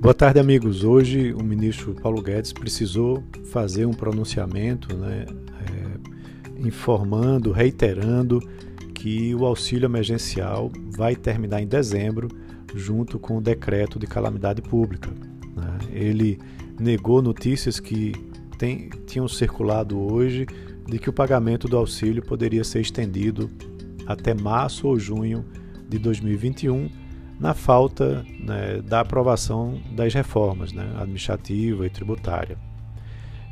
Boa tarde, amigos. Hoje o ministro Paulo Guedes precisou fazer um pronunciamento, né, é, informando, reiterando que o auxílio emergencial vai terminar em dezembro, junto com o decreto de calamidade pública. Né. Ele negou notícias que tem, tinham circulado hoje de que o pagamento do auxílio poderia ser estendido até março ou junho de 2021 na falta né, da aprovação das reformas né, administrativa e tributária.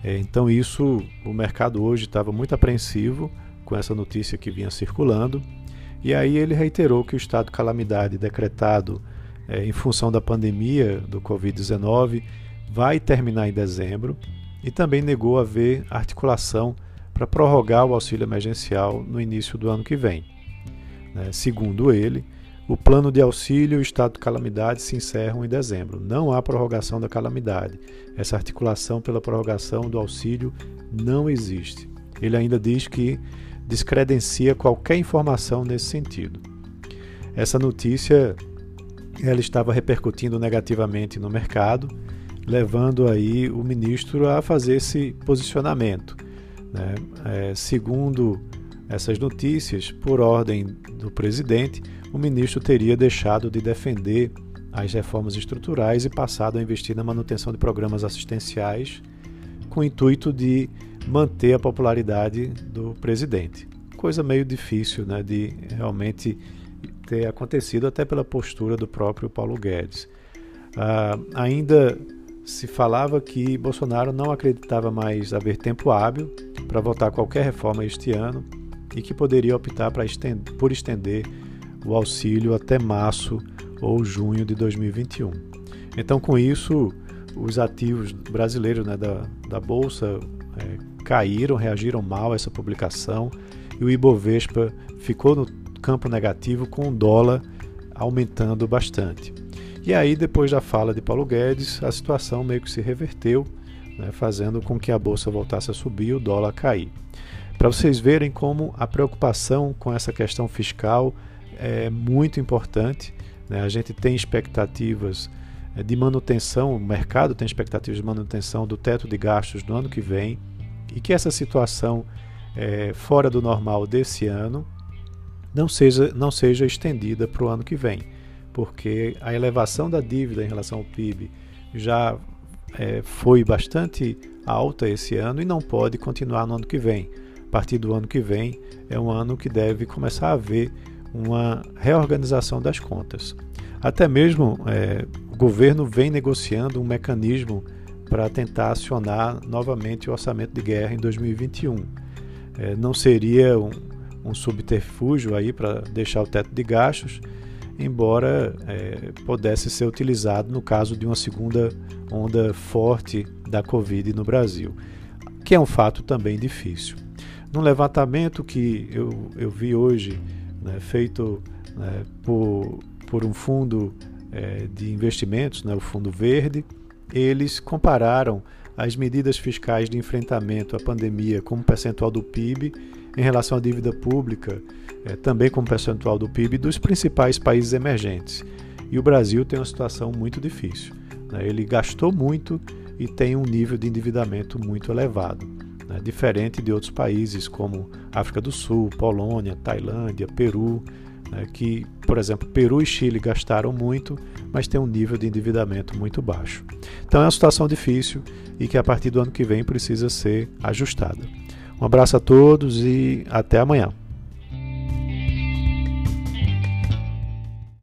É, então, isso, o mercado hoje estava muito apreensivo com essa notícia que vinha circulando, e aí ele reiterou que o estado de calamidade decretado é, em função da pandemia do Covid-19 vai terminar em dezembro e também negou haver articulação para prorrogar o auxílio emergencial no início do ano que vem. Né, segundo ele, o plano de auxílio e o estado de calamidade se encerram em dezembro. Não há prorrogação da calamidade. Essa articulação pela prorrogação do auxílio não existe. Ele ainda diz que descredencia qualquer informação nesse sentido. Essa notícia ela estava repercutindo negativamente no mercado, levando aí o ministro a fazer esse posicionamento. Né? É, segundo essas notícias, por ordem do presidente, o ministro teria deixado de defender as reformas estruturais e passado a investir na manutenção de programas assistenciais com o intuito de manter a popularidade do presidente. Coisa meio difícil né, de realmente ter acontecido, até pela postura do próprio Paulo Guedes. Ah, ainda se falava que Bolsonaro não acreditava mais haver tempo hábil para votar qualquer reforma este ano e que poderia optar estender, por estender o auxílio até março ou junho de 2021. Então, com isso, os ativos brasileiros né, da, da Bolsa é, caíram, reagiram mal a essa publicação e o Ibovespa ficou no campo negativo com o dólar aumentando bastante. E aí, depois da fala de Paulo Guedes, a situação meio que se reverteu, né, fazendo com que a bolsa voltasse a subir e o dólar cair. Para vocês verem como a preocupação com essa questão fiscal é muito importante. Né? A gente tem expectativas é, de manutenção, o mercado tem expectativas de manutenção do teto de gastos no ano que vem e que essa situação é, fora do normal desse ano não seja, não seja estendida para o ano que vem, porque a elevação da dívida em relação ao PIB já é, foi bastante alta esse ano e não pode continuar no ano que vem. Partir do ano que vem é um ano que deve começar a haver uma reorganização das contas. Até mesmo é, o governo vem negociando um mecanismo para tentar acionar novamente o orçamento de guerra em 2021. É, não seria um, um subterfúgio aí para deixar o teto de gastos, embora é, pudesse ser utilizado no caso de uma segunda onda forte da Covid no Brasil, que é um fato também difícil. Num levantamento que eu, eu vi hoje né, feito né, por, por um fundo é, de investimentos, né, o Fundo Verde, eles compararam as medidas fiscais de enfrentamento à pandemia como percentual do PIB em relação à dívida pública, é, também como percentual do PIB dos principais países emergentes. E o Brasil tem uma situação muito difícil. Né? Ele gastou muito e tem um nível de endividamento muito elevado né, diferente de outros países como África do Sul, Polônia, Tailândia, Peru, né, que, por exemplo, Peru e Chile gastaram muito, mas tem um nível de endividamento muito baixo. Então é uma situação difícil e que a partir do ano que vem precisa ser ajustada. Um abraço a todos e até amanhã.